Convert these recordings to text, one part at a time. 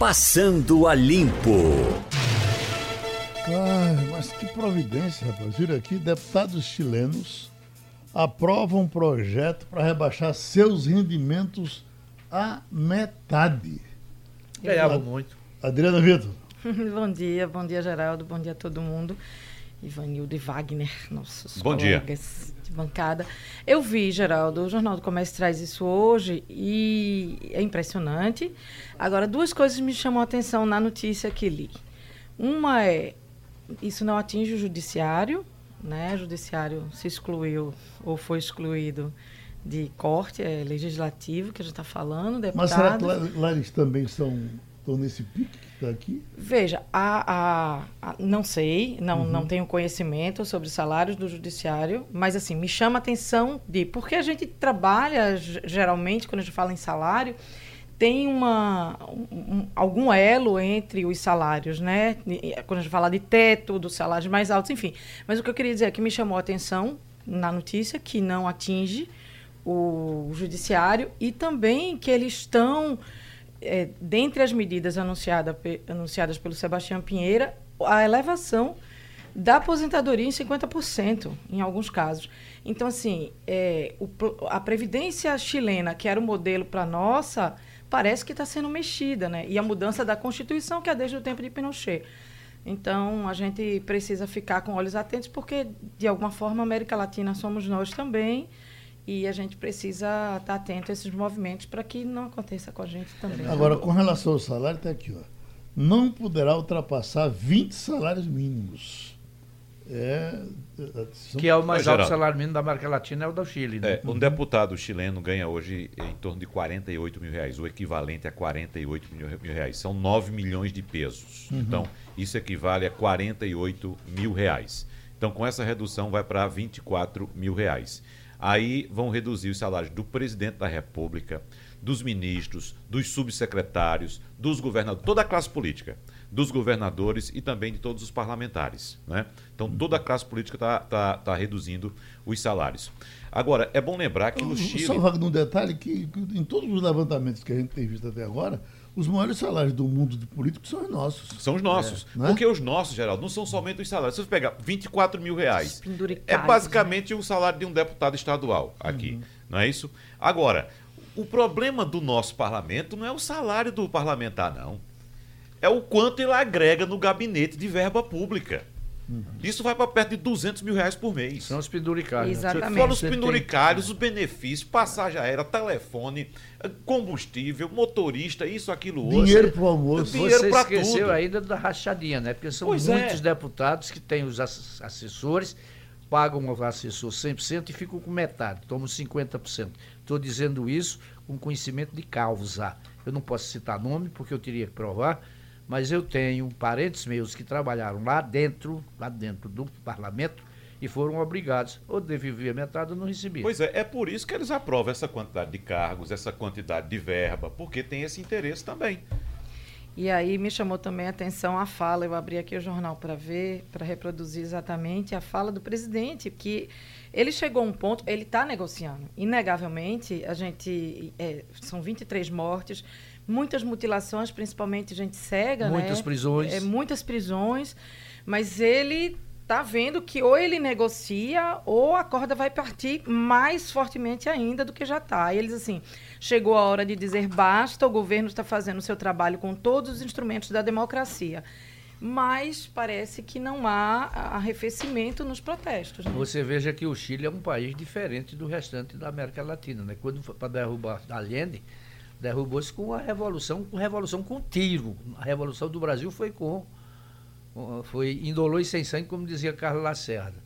Passando a Limpo. Ai, mas que providência, rapaz. Vira aqui, deputados chilenos aprovam um projeto para rebaixar seus rendimentos à metade. Ganhavam muito. Adriana Vitor. bom dia, bom dia, Geraldo, bom dia a todo mundo. Ivanildo e Wagner, nossos bom colegas dia. de bancada. Eu vi, Geraldo, o Jornal do Comércio traz isso hoje e é impressionante. Agora, duas coisas me chamam a atenção na notícia que li. Uma é, isso não atinge o judiciário, né? O judiciário se excluiu ou foi excluído de corte, é legislativo que a gente está falando, deputados. Mas será que lá, lá eles também são, estão nesse pique que está aqui? Veja, a, a, a, não sei, não, Uhum. não tenho conhecimento sobre salários do judiciário, mas assim, me chama a atenção de, porque a gente trabalha, ge- geralmente, quando a gente fala em salário, tem uma, um- um- algum elo entre os salários, né? Quando a gente fala de teto, dos salários mais altos, enfim. Mas o que eu queria dizer é que me chamou a atenção na notícia que não atinge o judiciário e também que eles estão, é, dentre as medidas anunciada, anunciadas pelo Sebastião Pinheira, a elevação da aposentadoria em 50%, em alguns casos. Então, assim, é, o a Previdência chilena, que era o modelo para nossa, parece que está sendo mexida, né? E a mudança da Constituição, que é desde o tempo de Pinochet. Então, a gente precisa ficar com olhos atentos, porque, de alguma forma, a América Latina somos nós também, e a gente precisa estar atento a esses movimentos para que não aconteça com a gente também. Agora, com relação ao salário, está aqui, ó. Não poderá ultrapassar 20 salários mínimos. É, é, são- Que é o mais alto salário mínimo da América Latina, é o do Chile. Né? É, um deputado chileno ganha hoje em torno de 48 mil reais, o equivalente a 48 mil, mil reais. São 9 milhões de pesos. Então, isso equivale a 48 mil reais. Então, com essa redução, vai para 24 mil reais. Aí vão reduzir os salários do presidente da República, dos ministros, dos subsecretários, dos governadores, toda a classe política, dos governadores e também de todos os parlamentares. Né? Então, toda a classe política está tá, tá reduzindo os salários. Agora, é bom lembrar que no Chile. Só um detalhe que, que em todos os levantamentos que a gente tem visto até agora, os maiores salários do mundo de políticos são os nossos. São os nossos. né? Porque os nossos, Geraldo, não são somente os salários. Se você pegar 24 mil reais, é basicamente o salário de um deputado estadual aqui. Não é isso? Agora, o problema do nosso parlamento não é o salário do parlamentar, não. É o quanto ele agrega no gabinete de verba pública. Isso vai para perto de 200 mil reais por mês. São os penduricários. né? Exatamente. Fora os penduricários, os benefícios, passagem aérea, telefone, combustível, motorista, isso, aquilo, outro. Dinheiro para o almoço. Dinheiro Você esqueceu tudo. ainda da rachadinha, né? Porque são Pois é. muitos deputados que têm os ass- assessores, pagam o assessor 100% e ficam com metade, tomam 50%. Estou dizendo isso com conhecimento de causa. Eu não posso citar nome porque eu teria que provar, mas eu tenho parentes meus que trabalharam lá dentro, lá dentro do parlamento e foram obrigados ou devolver metade ou não receber. Pois é, é por isso que eles aprovam essa quantidade de cargos, essa quantidade de verba, porque tem esse interesse também. E aí me chamou também a atenção a fala, eu abri aqui o jornal para ver, para reproduzir exatamente a fala do presidente, que ele chegou a um ponto, ele está negociando. Inegavelmente, a gente, é, são 23 mortes, muitas mutilações, principalmente gente cega, Muitas né? prisões. É, muitas prisões, mas ele está vendo que ou ele negocia ou a corda vai partir mais fortemente ainda do que já está. E eles assim, chegou a hora de dizer basta, o governo está fazendo o seu trabalho com todos os instrumentos da democracia. Mas parece que não há arrefecimento nos protestos. Né? Você veja que o Chile é um país diferente do restante da América Latina, né? Quando foi para derrubar Allende, derrubou-se com a revolução, com revolução com tiro. A revolução do Brasil foi com foi indolor e sem sangue, como dizia Carlos Lacerda.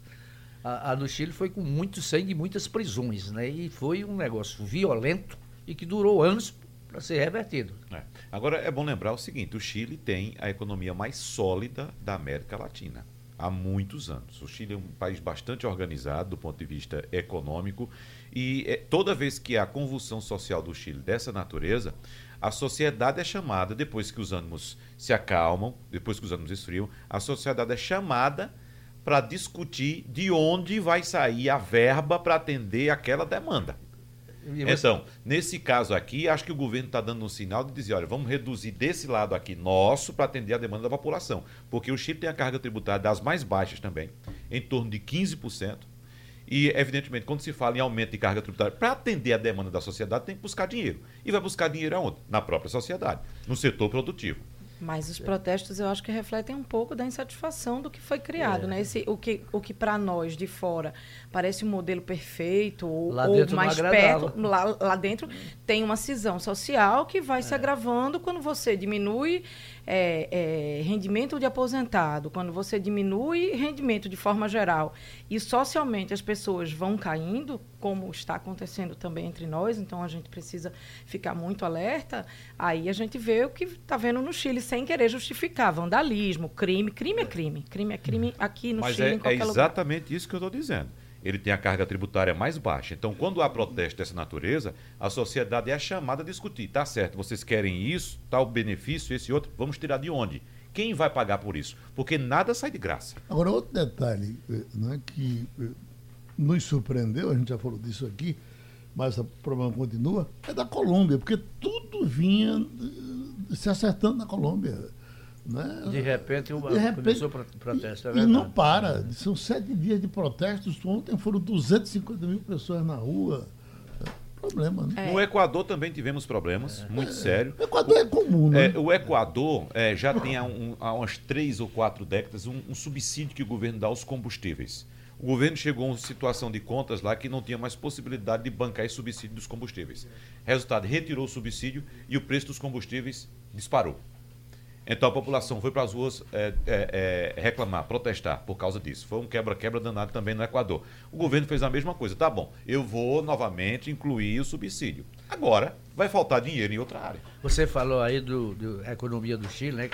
A, a do Chile foi com muito sangue e muitas prisões, né? E foi um negócio violento e que durou anos para ser revertido. É. Agora, é bom lembrar o seguinte: o Chile tem a economia mais sólida da América Latina. Há muitos anos. O Chile é um país bastante organizado do ponto de vista econômico e é, toda vez que há convulsão social do Chile dessa natureza, a sociedade é chamada, depois que os ânimos se acalmam, depois que os ânimos esfriam, a sociedade é chamada para discutir de onde vai sair a verba para atender aquela demanda. Então, nesse caso aqui, acho que o governo está dando um sinal de dizer, olha, vamos reduzir desse lado aqui nosso para atender a demanda da população. Porque o Chile tem a carga tributária das mais baixas também, em torno de 15%. E, evidentemente, quando se fala em aumento de carga tributária, para atender a demanda da sociedade, tem que buscar dinheiro. E vai buscar dinheiro aonde? Na própria sociedade, no setor produtivo. Mas os protestos eu acho que refletem um pouco da insatisfação do que foi criado, é. né? Esse, o que, o que para nós de fora parece um modelo perfeito ou, ou mais perto, lá, lá dentro tem uma cisão social que vai é. se agravando quando você diminui é, é, rendimento de aposentado, quando você diminui rendimento de forma geral e socialmente as pessoas vão caindo, como está acontecendo também entre nós, então a gente precisa ficar muito alerta, aí a gente vê o que está vendo no Chile, sem querer justificar vandalismo, crime. Crime é crime. Crime é crime aqui no Mas Chile, é, em qualquer é exatamente lugar. isso que eu estou dizendo ele tem a carga tributária mais baixa. Então, quando há protesto dessa natureza, a sociedade é chamada a discutir. Tá certo, vocês querem isso, tal benefício, esse outro, vamos tirar de onde? Quem vai pagar por isso? Porque nada sai de graça. Agora, outro detalhe né, que eh, nos surpreendeu, a gente já falou disso aqui, mas o problema continua, é da Colômbia, porque tudo vinha eh, se acertando na Colômbia. Né? De repente, uma, de repente começou o protesto. É e não para. São sete dias de protestos. Ontem foram 250 mil pessoas na rua. Problema, né? É. No Equador também tivemos problemas, é. muito é. sério. O Equador é comum, né? É, o Equador é, já tem há, um, há, umas três ou quatro décadas um, um subsídio que o governo dá aos combustíveis. O governo chegou a uma situação de contas lá que não tinha mais possibilidade de bancar esse subsídio dos combustíveis. Resultado, retirou o subsídio e o preço dos combustíveis disparou. Então a população foi para as ruas é, é, é, reclamar, protestar por causa disso. Foi um quebra-quebra danado também no Equador. O governo fez a mesma coisa. Tá bom, eu vou novamente incluir o subsídio. Agora vai faltar dinheiro em outra área. Você falou aí do, do economia do Chile, né?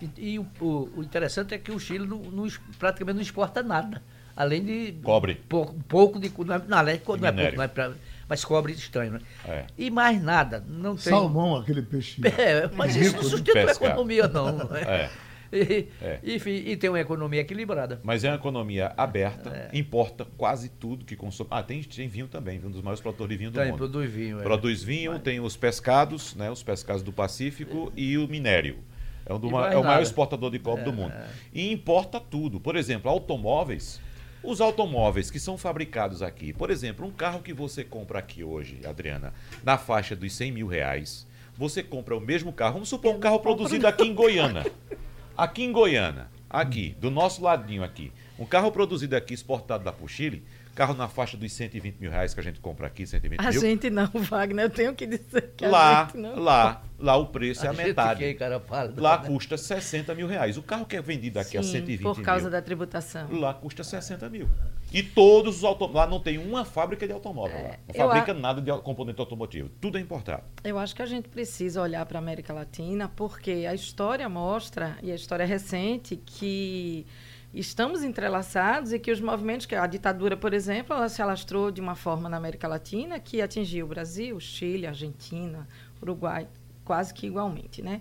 E, e o, o, interessante é que o Chile não, não, praticamente não exporta nada. Além de. Cobre. Pouco, pouco de. Não, não, não é pouco, não é mas cobre estranho, né? É. E mais nada, não tem... Salmão, aquele peixe. É, mas isso não sustenta a economia, não. Né? É. E, é. Enfim, e tem uma economia equilibrada. Mas é uma economia aberta, é. importa quase tudo que consome. Ah, tem, tem vinho também, um dos maiores produtores de vinho do tem, mundo. Produz vinho. É. Produz vinho, tem os pescados, né, os pescados do Pacífico e o minério. É, um do, é o maior exportador de cobre do mundo. É. E importa tudo. Por exemplo, automóveis os automóveis que são fabricados aqui, por exemplo, um carro que você compra aqui hoje, Adriana, na faixa dos 100 mil reais, você compra o mesmo carro, vamos supor um carro produzido aqui em Goiânia. Aqui em Goiânia, aqui, do nosso ladinho aqui. Um carro produzido aqui, exportado da Chile, Carro na faixa dos 120 mil reais que a gente compra aqui, 120 a mil. A gente não, Wagner, eu tenho que dizer que lá, a gente não. Lá, lá o preço é a, a metade. Cara, fala, lá né? custa 60 mil reais. O carro que é vendido aqui Sim, a 120 mil. por causa da tributação. Lá custa 60 mil. E todos os automóveis. Lá não tem uma fábrica de automóvel. É, não fabrica a... nada de componente automotivo. Tudo é importado. Eu acho que a gente precisa olhar para a América Latina, porque a história mostra, e a história é recente, que estamos entrelaçados e que os movimentos, que a ditadura, por exemplo, ela se alastrou de uma forma na América Latina que atingiu o Brasil, Chile, Argentina, Uruguai, quase que igualmente, né?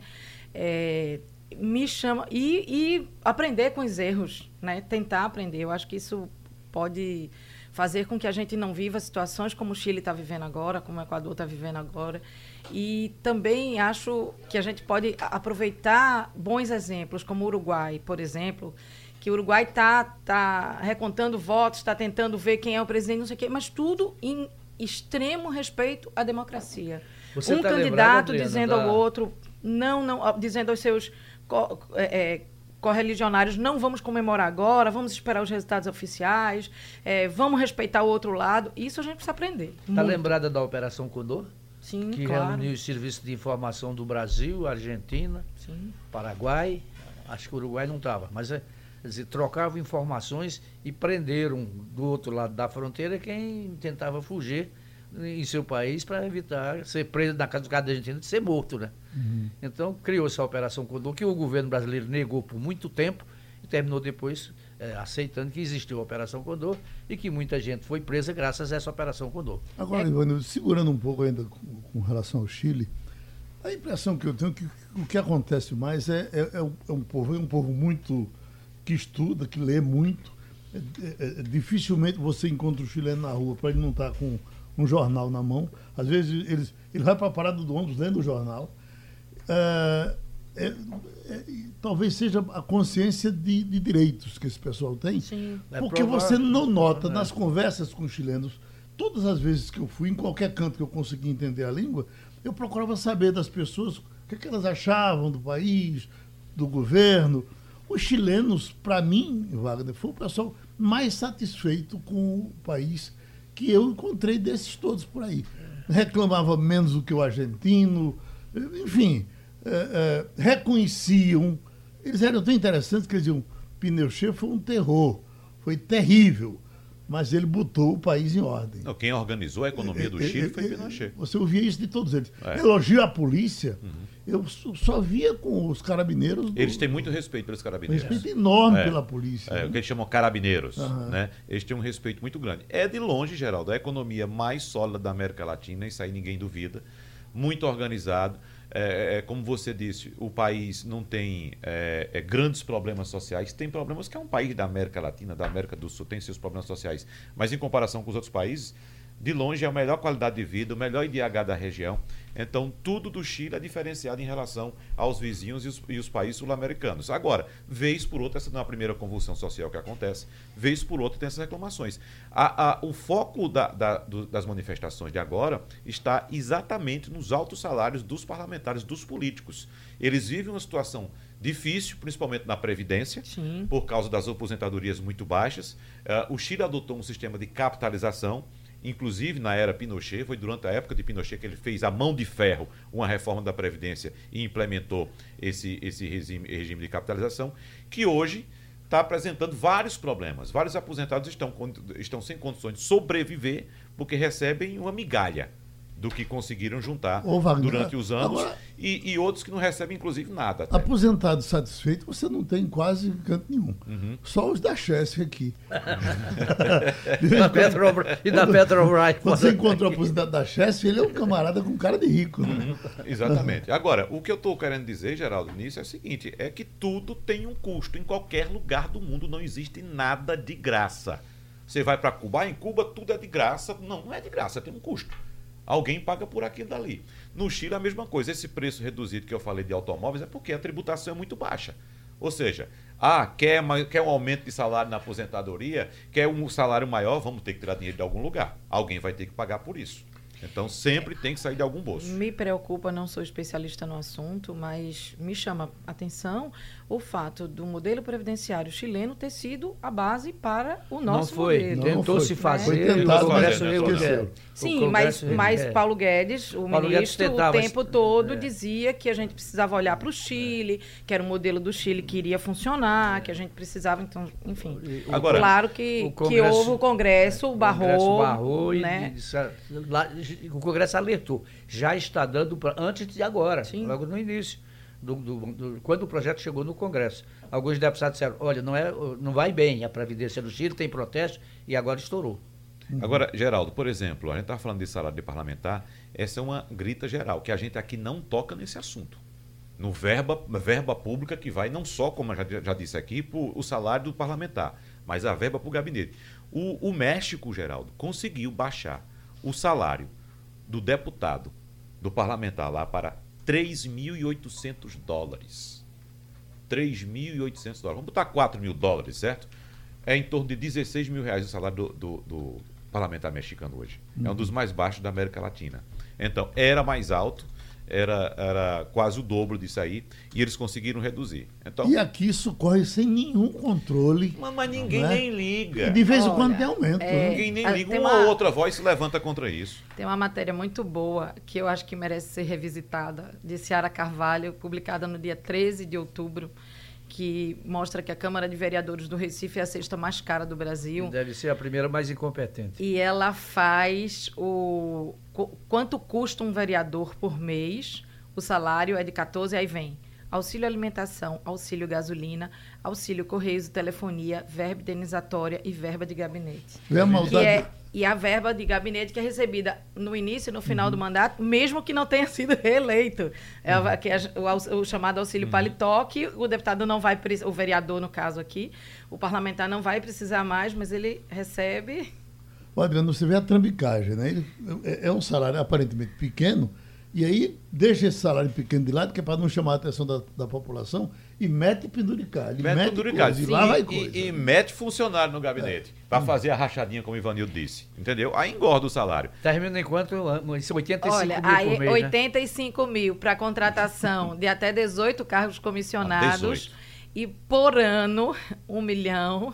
É, me chama e, e, aprender com os erros, né? Tentar aprender. Eu acho que isso pode fazer com que a gente não viva situações como o Chile está vivendo agora, como o Equador está vivendo agora. E também acho que a gente pode aproveitar bons exemplos, como o Uruguai, por exemplo, que o Uruguai está tá recontando votos, está tentando ver quem é o presidente, não sei o quê, mas tudo em extremo respeito à democracia. Você um tá candidato Adriana, dizendo da... ao outro, não, não, dizendo aos seus co, é, é, correligionários, não vamos comemorar agora, vamos esperar os resultados oficiais, é, vamos respeitar o outro lado. Isso a gente precisa aprender. Está lembrada da Operação Condor? Sim, que claro. reuniu os serviços de informação do Brasil, Argentina, Sim. Paraguai. Acho que o Uruguai não estava, mas é, dizer, trocavam informações e prenderam do outro lado da fronteira quem tentava fugir em seu país para evitar ser preso na casa do cara da Argentina de ser morto, né? Uhum. Então criou-se a Operação Condor, que o governo brasileiro negou por muito tempo e terminou depois é, aceitando que existiu a Operação Condor e que muita gente foi presa graças a essa Operação Condor. Agora, é... Ivano, segurando um pouco ainda com, com, relação ao Chile, a impressão que eu tenho é que o que acontece mais é, é, é um, é um povo, é um povo muito que estuda, que lê muito. É, é, é, dificilmente você encontra o chileno na rua para ele não estar tá com um jornal na mão. Às vezes eles, ele vai para a parada do ônibus lendo o jornal. É, é, é, talvez seja a consciência de, de, direitos que esse pessoal tem. Sim. Porque você não nota É. nas conversas com os chilenos, todas as vezes que eu fui, em qualquer canto que eu consegui entender a língua, eu procurava saber das pessoas o que, que elas achavam do país, do governo. Os chilenos, para mim, Wagner, foi o pessoal mais satisfeito com o país que eu encontrei desses todos por aí. Reclamava menos do que o argentino, enfim, é, é, reconheciam. Eles eram tão interessantes que eles diziam: Pinochet foi um terror, foi terrível, mas ele botou o país em ordem. Não, quem organizou a economia do É, Chile é, foi é, Pinochet. Você ouvia isso de todos eles. É. Uhum. Elogio à polícia, eu só- via com os carabineiros. do- Eles têm muito respeito pelos um carabineiros. respeito enorme É. pela polícia. É, né? o que eles chamam carabineiros, Aham. né? Eles têm um respeito muito grande. É de longe, Geraldo, a economia mais sólida da América Latina, isso aí ninguém duvida. Muito organizado. É, é, como você disse, o país não tem é, é, grandes problemas sociais. Tem problemas que é um país da América Latina, da América do Sul, tem seus problemas sociais. Mas em comparação com os outros países, de longe é a melhor qualidade de vida, o melhor IDH da região. Então, tudo do Chile é diferenciado em relação aos vizinhos e os, e os países sul-americanos. Agora, vez por outra, essa não é a primeira convulsão social que acontece, vez por outra tem essas reclamações. A- a- o foco da- da- do- das manifestações de agora está exatamente nos altos salários dos parlamentares, dos políticos. Eles vivem uma situação difícil, principalmente na Previdência, Sim. por causa das aposentadorias muito baixas. Eh, o Chile adotou um sistema de capitalização, inclusive na era Pinochet, foi durante a época de Pinochet que ele fez a mão de ferro uma reforma da Previdência e implementou esse, esse regime, regime de capitalização, que hoje está apresentando vários problemas. Vários aposentados estão, estão sem condições de sobreviver porque recebem uma migalha do que conseguiram juntar Ô, Wagner, durante os anos agora- e, e outros que não recebem, inclusive, nada. até. Aposentado satisfeito, você não tem quase canto nenhum. Uhum. Só os da Chesf aqui. Da Petrobras, e da Petrobras. Quando você encontra o aposentado da Chesf, ele é um camarada com cara de rico. Né? Exatamente. Agora, o que eu estou querendo dizer, Geraldo, nisso é o seguinte: é que tudo tem um custo. Em qualquer lugar do mundo não existe nada de graça. Você vai para Cuba, em Cuba tudo é de graça. Não, não é de graça, tem um custo. Alguém paga por aquilo dali. No Chile, a mesma coisa. Esse preço reduzido que eu falei de automóveis é porque a tributação é muito baixa. Ou seja, ah, quer, quer um aumento de salário na aposentadoria, quer um salário maior, vamos ter que tirar dinheiro de algum lugar. Alguém vai ter que pagar por isso. Então sempre tem que sair de algum bolso. Me preocupa, não sou especialista no assunto, mas me chama atenção o fato do modelo previdenciário chileno ter sido a base para o Não nosso foi. modelo. Não, foi. se fazer. Foi e tentado, o Congresso resolveu. esqueceu. O Sim, mas, mas. Paulo Guedes, o Paulo Guedes ministro, tentava o tempo todo é. dizia que a gente precisava olhar para o Chile, que era o modelo do Chile que iria funcionar, que a gente precisava, então, enfim. E o- Agora, claro que, o que houve o Congresso, o O barrou, Congresso barrou e né? disse, lá- o Congresso alertou. Já está dando pra, antes de agora, Sim. logo no início. Do- do- do- quando o projeto chegou no Congresso. Alguns deputados disseram, olha, não, é, não vai bem a Previdência do Chile, tem protesto, e agora estourou. Agora, Geraldo, por exemplo, a gente está falando de salário de parlamentar, essa é uma grita geral, que a gente aqui não toca nesse assunto. No verba, verba pública que vai não só, como já, já disse aqui, para o salário do parlamentar, mas a verba para o gabinete. O México, Geraldo, conseguiu baixar o salário do deputado, do parlamentar lá para 3.800 dólares. 3.800 dólares. Vamos botar 4 mil dólares, certo? É em torno de 16 mil reais o salário do, do- do parlamentar mexicano hoje. É um dos mais baixos da América Latina. Então, era mais alto, era, era quase o dobro disso aí, e eles conseguiram reduzir. Então, E aqui isso corre sem nenhum controle. mas, mas ninguém Né? nem liga. E de vez em quando tem aumento. é- né? Ninguém nem Ah, liga. tem Uma uma- ou outra voz se levanta contra isso. Tem uma matéria muito boa que eu acho que merece ser revisitada, de Ciara Carvalho, publicada no dia 13 de outubro, que mostra que a Câmara de Vereadores do Recife é a sexta mais cara do Brasil. Deve ser a primeira mais incompetente. E ela faz o qu- quanto custa um vereador por mês. O salário é de 14, aí vem auxílio alimentação, auxílio gasolina, auxílio correios e telefonia, verba indenizatória e verba de gabinete. Que maldade. é, e a verba de gabinete que é recebida no início e no final do mandato, mesmo que não tenha sido reeleito. É, a- que é o, o chamado auxílio paletó, que o deputado não vai, o vereador, no caso aqui, o parlamentar não vai precisar mais, mas ele recebe Ô, Adriano, você vê a trambicagem, né? Ele- é, é um salário aparentemente pequeno, e aí deixa esse salário pequeno de lado, que é para não chamar a atenção da, da população, e mete penduricalho. Mete mete penduricalho. coisa, E lá vai E- coisa. E, e mete funcionário no gabinete. Para fazer a rachadinha, como o Ivanildo disse. Entendeu? Aí engorda o salário. Termina enquanto isso, 85 Olha, mil aí por mês, né? 85 mil para contratação de até 18 cargos Ah, comissionados. 18. E por ano, um milhão.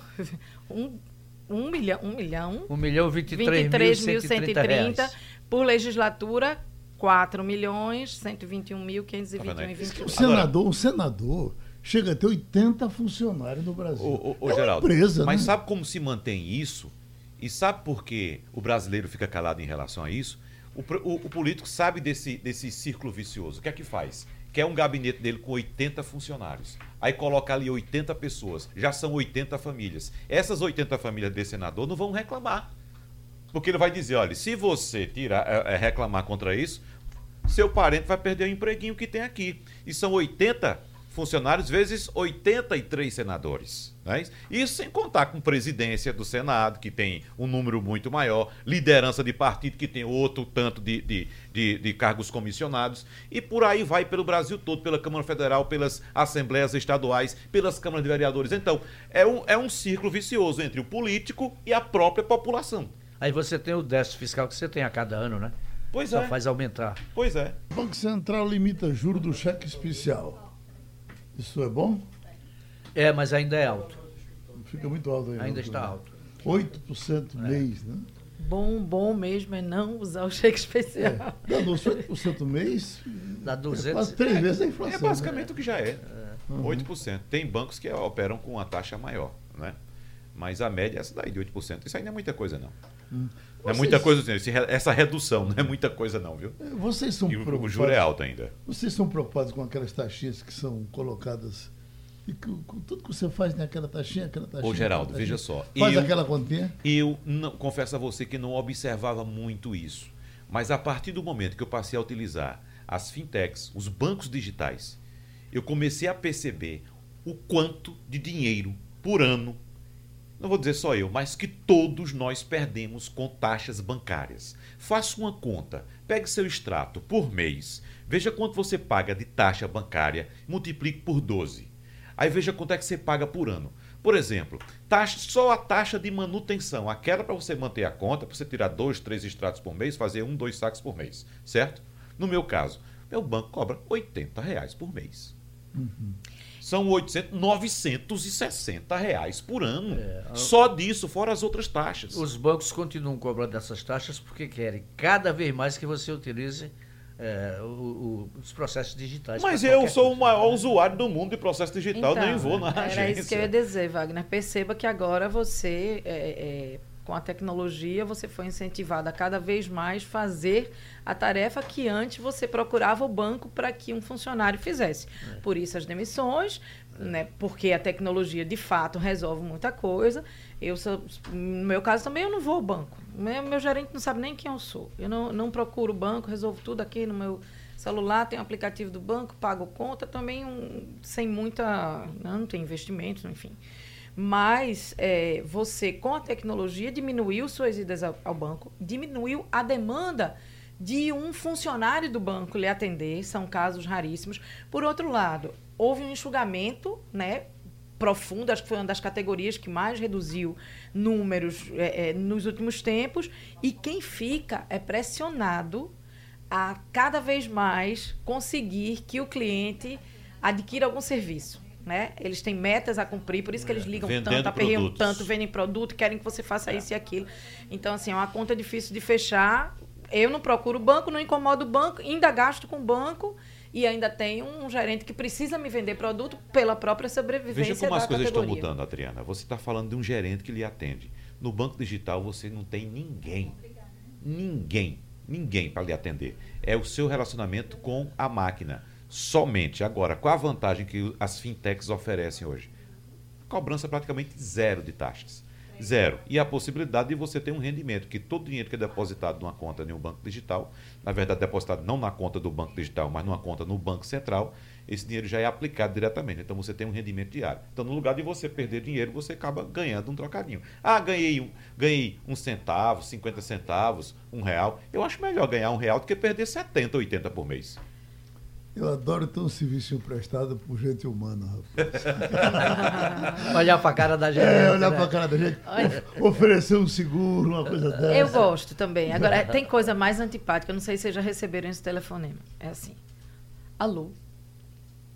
Um, um milhão. Um milhão. 1 milhão 23 mil 130 reais. 23.130. Por legislatura, 4 milhões 121 mil 521 Tá vendo aí? e 21. Um senador, um senador chega a ter 80 funcionários no Brasil. Ô, ô, ô, é uma Geraldo, empresa, mas né? sabe como se mantém isso? E sabe por que o brasileiro fica calado em relação a isso? O, o- o político sabe desse, desse círculo vicioso. O que é que faz? Quer um gabinete dele com 80 funcionários. Aí coloca ali 80 pessoas. Já são 80 famílias. Essas 80 famílias desse senador não vão reclamar. Porque ele vai dizer, olha, se você tirar, é, é, reclamar contra isso, seu parente vai perder o empreguinho que tem aqui. E são 80 funcionários vezes 83 senadores. Né? Isso sem contar com presidência do Senado, que tem um número muito maior, liderança de partido, que tem outro tanto de, de, de, de cargos comissionados, e por aí vai pelo Brasil todo, pela Câmara Federal, pelas assembleias estaduais, pelas câmaras de vereadores. Então, é um, é um círculo vicioso entre o político e a própria população. Aí você tem o déficit fiscal que você tem a cada ano, né? Pois Só é. faz aumentar. Pois é. O Banco Central limita juro do cheque especial. Isso é bom? É, mas ainda é alto. Fica muito alto. Ainda não, está né? alto. 8% mês, né? Bom, bom mesmo é não usar o cheque especial. É. Danou-se 8% mês, Dá é 200. quase três vezes a inflação. É basicamente né? o que já é. 8%. Tem bancos que operam com uma taxa maior, né? Mas a média é essa daí de 8%. Isso aí não é muita coisa, não. Não é Vocês- muita coisa, assim, essa redução não é muita coisa, não, viu? É, Vocês são E o, o preocupados. juro é alto ainda. Vocês são preocupados com aquelas taxinhas que são colocadas. E que, com tudo que você faz tem aquela taxinha, aquela taxinha. Ô, Geraldo, aquela veja taxinha. só. Faz eu- aquela continha. Eu não, confesso a você que não observava muito isso. Mas a partir do momento que eu passei a utilizar as fintechs, os bancos digitais, eu comecei a perceber o quanto de dinheiro por ano, não vou dizer só eu, mas que todos nós perdemos com taxas bancárias. Faça uma conta, pegue seu extrato por mês, veja quanto você paga de taxa bancária, multiplique por 12. Aí veja quanto é que você paga por ano. Por exemplo, taxa, só a taxa de manutenção, aquela para você manter a conta, para você tirar dois, três extratos por mês, fazer um, dois saques por mês, certo? No meu caso, meu banco cobra 80 reais por mês. São 800, 960 reais por ano. É, a- Só disso, fora as outras taxas. Os bancos continuam cobrando essas taxas porque querem cada vez mais que você utilize é, o- o- os processos digitais. Mas eu sou o coisa. maior usuário do mundo de processo digital, nem vou na Então, Era agência. isso que eu ia dizer, Wagner. Perceba que agora você, é, é, com a tecnologia, você foi incentivado a cada vez mais fazer a tarefa que antes você procurava o banco para que um funcionário fizesse. Por isso as demissões, né, porque a tecnologia de fato resolve muita coisa. Eu sou, no meu caso também eu não vou ao banco. Meu, meu gerente não sabe nem quem eu sou. Eu não, não procuro o banco, resolvo tudo aqui no meu celular, tem o aplicativo do banco, pago conta, também um, sem muita. Não, não tem investimento, enfim. Mas é, você, com a tecnologia, diminuiu suas idas ao, ao banco, diminuiu a demanda de um funcionário do banco lhe atender, são casos raríssimos. Por outro lado, houve um enxugamento, né? profundo, acho que foi uma das categorias que mais reduziu números é, é, nos últimos tempos, e quem fica é pressionado a cada vez mais conseguir que o cliente adquira algum serviço. Né? Eles têm metas a cumprir, por isso que eles ligam Vendendo tanto, aperreiam produtos. tanto, vendem produto, querem que você faça isso e aquilo. Então, assim, é uma conta difícil de fechar. Eu não procuro banco, não incomodo o banco, ainda gasto com o banco e ainda tenho um gerente que precisa me vender produto pela própria sobrevivência Veja como da as coisas estão categoria. mudando, Adriana. Você está falando de um gerente que lhe atende. No banco digital você não tem ninguém. Ninguém. Ninguém para lhe atender. É o seu relacionamento com a máquina. Somente. Agora, qual a vantagem que as fintechs oferecem hoje? Cobrança praticamente zero de taxas. Zero. E a possibilidade de você ter um rendimento, que todo dinheiro que é depositado numa conta em um banco digital, na verdade depositado não na conta do banco digital, mas numa conta no Banco Central, esse dinheiro já é aplicado diretamente. Então você tem um rendimento diário. Então, no lugar de você perder dinheiro, você acaba ganhando um trocadinho. Ah, ganhei um, ganhei um centavo, 50 centavos, um real. Eu acho melhor ganhar um real do que perder 70, 80 por mês. Eu adoro ter um serviço prestado por gente humana, rapaz. olhar para a cara da gente. É, olhar né? para a cara da gente. Oferecer um seguro, uma coisa dessa. Eu gosto também. Agora, tem coisa mais antipática. Eu não sei se vocês já receberam esse telefonema. É assim. Alô?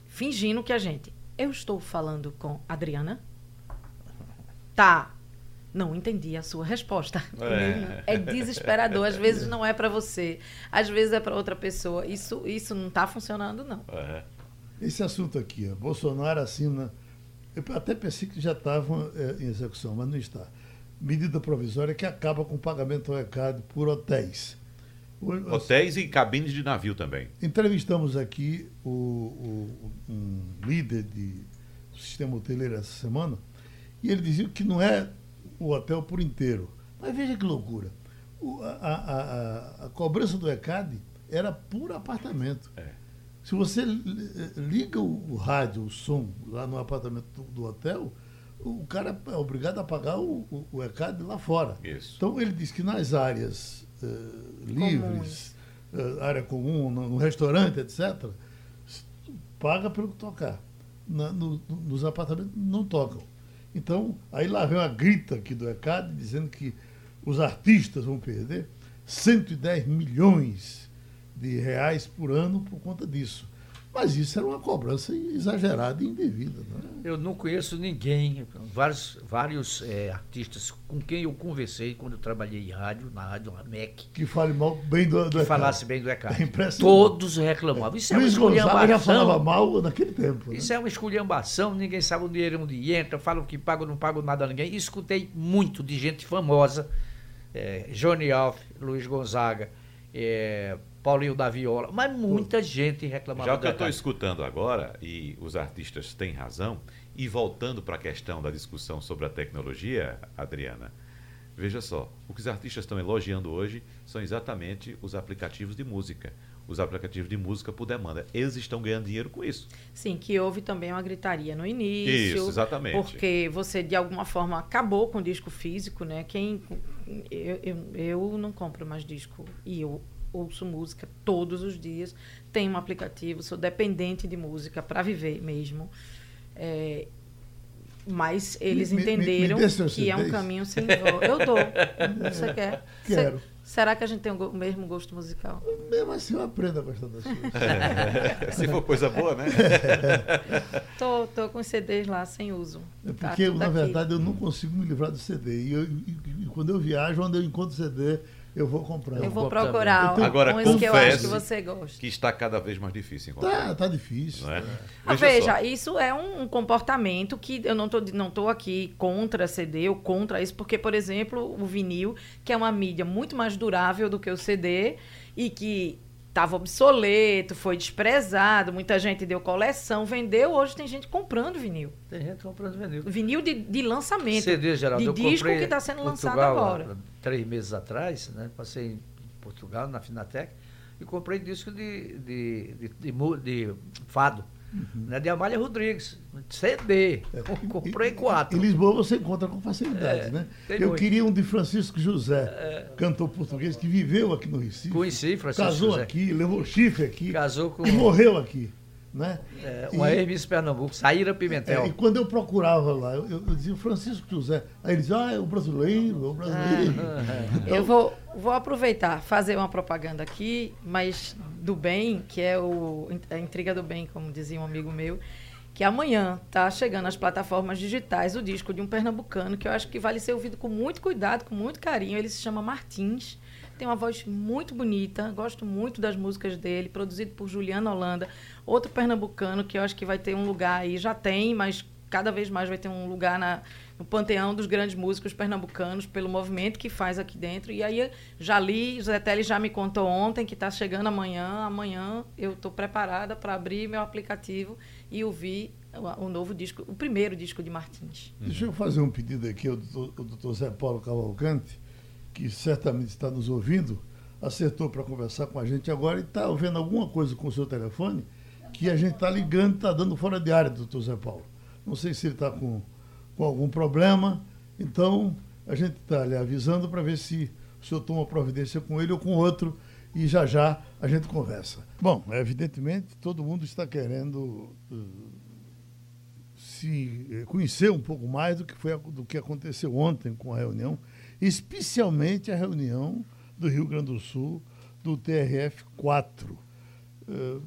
Fingindo que a gente. Eu estou falando com Adriana? Tá. Não entendi a sua resposta. É, é desesperador. Às vezes não é para você, às vezes é para outra pessoa. Isso, isso não está funcionando, não. É. Esse assunto aqui, ó, Bolsonaro assina. Eu até pensei que já estava é, em execução, mas não está. Medida provisória que acaba com o pagamento ao ECAD por hotéis. Hotéis e cabines de navio também. Entrevistamos aqui o, o, um líder de, do sistema hoteleiro essa semana e ele dizia que não é o hotel por inteiro. Mas veja que loucura. O, a, a, a, a, cobrança do ECAD era por apartamento. É. Se você liga o, o, rádio, o som, lá no apartamento do, do, hotel, o cara é obrigado a pagar o, o, o ECAD lá fora. Isso. Então ele diz que nas áreas uh, livres, uh, área comum, no, no, restaurante, etc., paga pelo que tocar. Na, no, nos apartamentos não tocam. Então, aí lá vem uma grita aqui do ECAD dizendo que os artistas vão perder 110 milhões de reais por ano por conta disso. Mas isso era uma cobrança exagerada e indevida. Não é? Eu não conheço ninguém, vários, vários é, artistas com quem eu conversei quando eu trabalhei em rádio, na rádio MEC. Que fale mal, bem do, do Que falasse bem do ECAD. É Todos reclamavam. Isso Luiz é uma esculhambação. já falava mal naquele tempo. Né? Isso é uma esculhambação, ninguém sabe onde dinheiro onde entra, falam que pago, não pago nada a ninguém. escutei muito de gente famosa, é, Johnny Alf, Luiz Gonzaga, é, Paulinho da Viola, mas muita gente reclamava. Já que eu estou escutando agora, e os artistas têm razão, e voltando para a questão da discussão sobre a tecnologia, Adriana, veja só, o que os artistas estão elogiando hoje são exatamente os aplicativos de música. Os aplicativos de música por demanda. Eles estão ganhando dinheiro com isso. Sim, que houve também uma gritaria no início. Isso, exatamente. Porque você, de alguma forma, acabou com o disco físico, né? Quem. Eu, eu, eu não compro mais disco. E eu ouço música todos os dias, tenho um aplicativo, sou dependente de música para viver mesmo. É, mas eles me, entenderam me, me que é um caminho sem volta. Eu dou. Você quer? Quero. Cê, será que a gente tem o mesmo gosto musical? Mesmo assim eu aprendo a gostar das coisas. É, se for coisa boa, né? tô, tô com CDs lá sem uso. É tá porque, tá na aqui. verdade, eu não consigo me livrar do CD. E, eu, e, e quando eu viajo, onde eu encontro CD, eu vou comprar. Eu vou procurar então, Agora, uns que eu acho que você gosta. Que está cada vez mais difícil encontrar. Tá, tá difícil. Não é? Ah, veja, veja isso é um comportamento que eu não tô, não tô aqui contra CD ou contra isso, porque, por exemplo, o vinil, que é uma mídia muito mais durável do que o CD e que estava obsoleto, foi desprezado, muita gente deu coleção, vendeu, hoje tem gente comprando vinil. Tem gente comprando vinil. Vinil de, de lançamento. CD, Geraldo, de disco que está sendo Portugal, lançado agora. Três meses atrás, né? Passei em Portugal, na Finatec, e comprei disco de, de, de, de, de fado. Uhum. Né, de Amália Rodrigues, CD. É. Comprei quatro. Em Lisboa você encontra com facilidade, é, né? Eu muito. queria um de Francisco José, é. cantor português que viveu aqui no Recife. Conheci Francisco Casou José. aqui, levou chifre aqui. Casou com... E morreu aqui. Né? É, uma ex-miss Pernambuco, Saíra Pimentel. É, e quando eu procurava lá, eu, eu, dizia Francisco José. Aí ele dizia, ah, é o brasileiro, é o brasileiro. Ah, então, eu vou, vou aproveitar, fazer uma propaganda aqui, mas do bem, que é o, a intriga do bem, como dizia um amigo meu, que amanhã está chegando às plataformas digitais o disco de um pernambucano que eu acho que vale ser ouvido com muito cuidado, com muito carinho. Ele se chama Martins tem uma voz muito bonita, gosto muito das músicas dele, produzido por Juliana Holanda, outro pernambucano que eu acho que vai ter um lugar aí, já tem, mas cada vez mais vai ter um lugar na, no panteão dos grandes músicos pernambucanos pelo movimento que faz aqui dentro. E aí já li, Zé já me contou ontem que está chegando amanhã. Amanhã eu estou preparada para abrir meu aplicativo e ouvir o, o, novo disco, o primeiro disco de Martins. Deixa eu fazer um pedido aqui ao doutor, doutor Zé Paulo Cavalcante que certamente está nos ouvindo, acertou para conversar com a gente agora e está vendo alguma coisa com o seu telefone que a gente está ligando, está dando fora de área, doutor Zé Paulo. Não sei se ele está com, com algum problema, então a gente está lhe avisando para ver se o senhor toma providência com ele ou com outro e já já a gente conversa. Bom, evidentemente todo mundo está querendo uh, se eh, conhecer um pouco mais do que, foi, do que aconteceu ontem com a reunião, especialmente a reunião do Rio Grande do Sul, do TRF-4. Uh,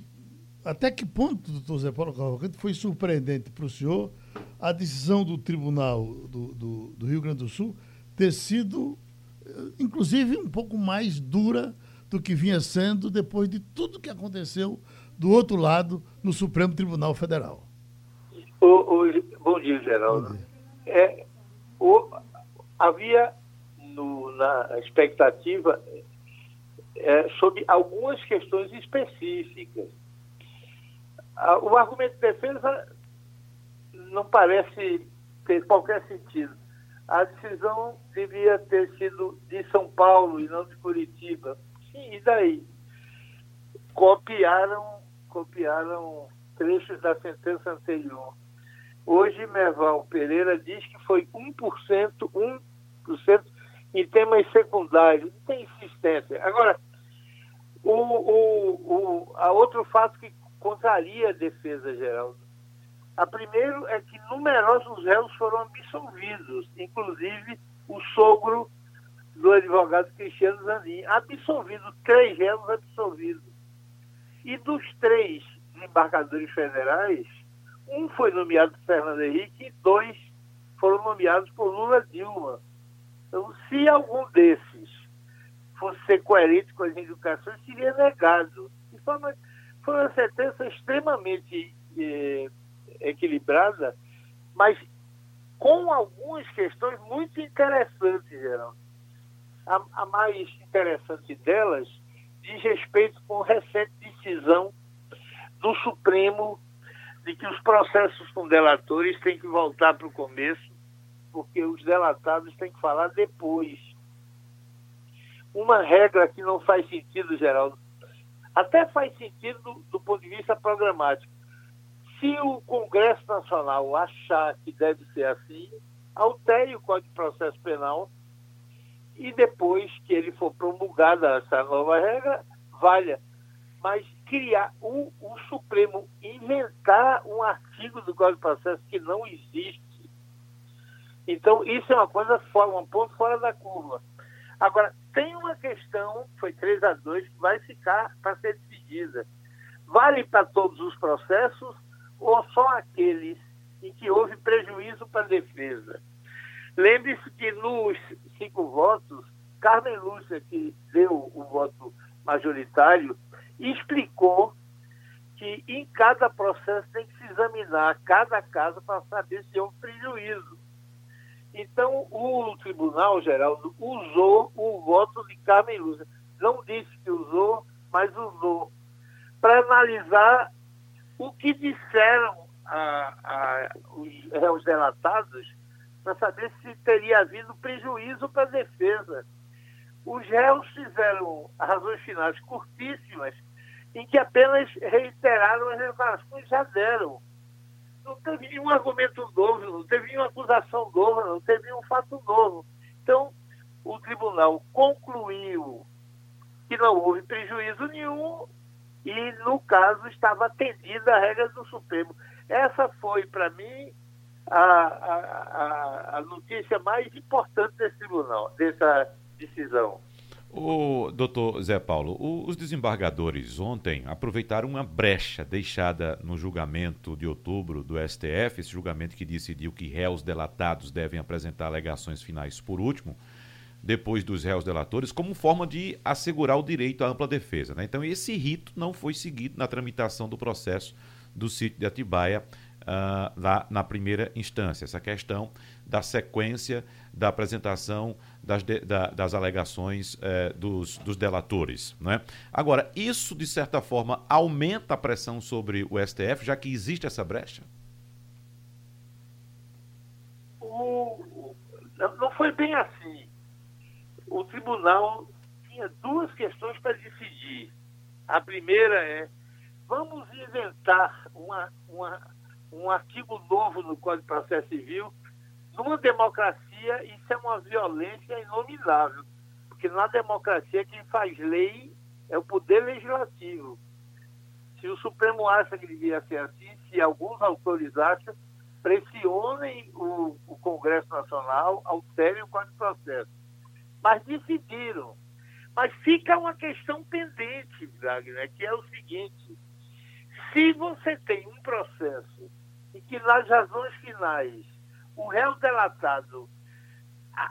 até que ponto, doutor Zé Paulo Cavalcante, foi surpreendente para o senhor a decisão do Tribunal do, do, do, Rio Grande do Sul ter sido, uh, inclusive, um pouco mais dura do que vinha sendo depois de tudo que aconteceu do outro lado no Supremo Tribunal Federal? O, o, bom dia, Geraldo. Bom dia. É, o, havia no, na expectativa é, sobre algumas questões específicas. O argumento de defesa não parece ter qualquer sentido. A decisão devia ter sido de São Paulo e não de Curitiba. Sim, e daí? Copiaram, copiaram trechos da sentença anterior. Hoje, Merval Pereira diz que foi 1%, 1% em temas secundários. Não tem insistência. Agora, o, o, o, a outro fato que contraria a defesa geral. A primeiro é que numerosos réus foram absolvidos, inclusive o sogro do advogado Cristiano Zanin. Absolvido, três réus absolvidos. E dos três embarcadores federais, um foi nomeado por Fernando Henrique e dois foram nomeados por Lula Dilma. Então, se algum desses fosse ser coerente com as indicações, seria negado. De forma, foi uma sentença extremamente eh, equilibrada, mas com algumas questões muito interessantes, Geraldo. A, a mais interessante delas diz respeito com recente decisão do Supremo de que os processos com delatores têm que voltar para o começo, porque os delatados têm que falar depois. Uma regra que não faz sentido, Geraldo, até faz sentido do, do ponto de vista programático. Se o Congresso Nacional achar que deve ser assim, altere o Código de Processo Penal e depois que ele for promulgada essa nova regra, valha. Mas criar o, o Supremo inventar um artigo do Código de Processo que não existe. Então, isso é uma coisa fora, um ponto fora da curva. Agora, tem uma questão, foi 3 a 2, que vai ficar para ser decidida. Vale para todos os processos ou só aqueles em que houve prejuízo para a defesa? Lembre-se que nos cinco votos, Carmen Lúcia, que deu o voto majoritário, explicou que em cada processo tem que se examinar cada caso para saber se houve prejuízo. Então, o Tribunal Geral usou o voto de Carmen Lúcia. Não disse que usou, mas usou. Para analisar o que disseram a, a, os réus delatados, para saber se teria havido prejuízo para a defesa. Os réus fizeram razões finais curtíssimas em que apenas reiteraram as declarações que já deram. Não teve nenhum argumento novo, não teve nenhuma acusação nova, não teve nenhum fato novo. Então, o tribunal concluiu que não houve prejuízo nenhum e, no caso, estava atendida a regra do Supremo. Essa foi, para mim, a, a, a notícia mais importante desse tribunal, dessa decisão. O doutor Zé Paulo, os desembargadores ontem aproveitaram uma brecha deixada no julgamento de outubro do STF, esse julgamento que decidiu que réus delatados devem apresentar alegações finais por último, depois dos réus delatores, como forma de assegurar o direito à ampla defesa. Né? Então, esse rito não foi seguido na tramitação do processo do sítio de Atibaia uh, lá na primeira instância. Essa questão da sequência da apresentação das, de, da, das alegações eh, dos, dos delatores. Né? Agora, isso, de certa forma, aumenta a pressão sobre o STF, já que existe essa brecha? O, não foi bem assim. O tribunal tinha duas questões para decidir. A primeira é vamos inventar uma, uma, um artigo novo no Código de Processo Civil. Numa democracia, isso é uma violência inominável, porque na democracia quem faz lei é o poder legislativo. Se o Supremo acha que devia ser assim, se alguns autores acham, pressionem o, o Congresso Nacional, alterem o Código de Processo. Mas decidiram. Mas fica uma questão pendente, Wagner, que é o seguinte: se você tem um processo em que nas razões finais o réu delatado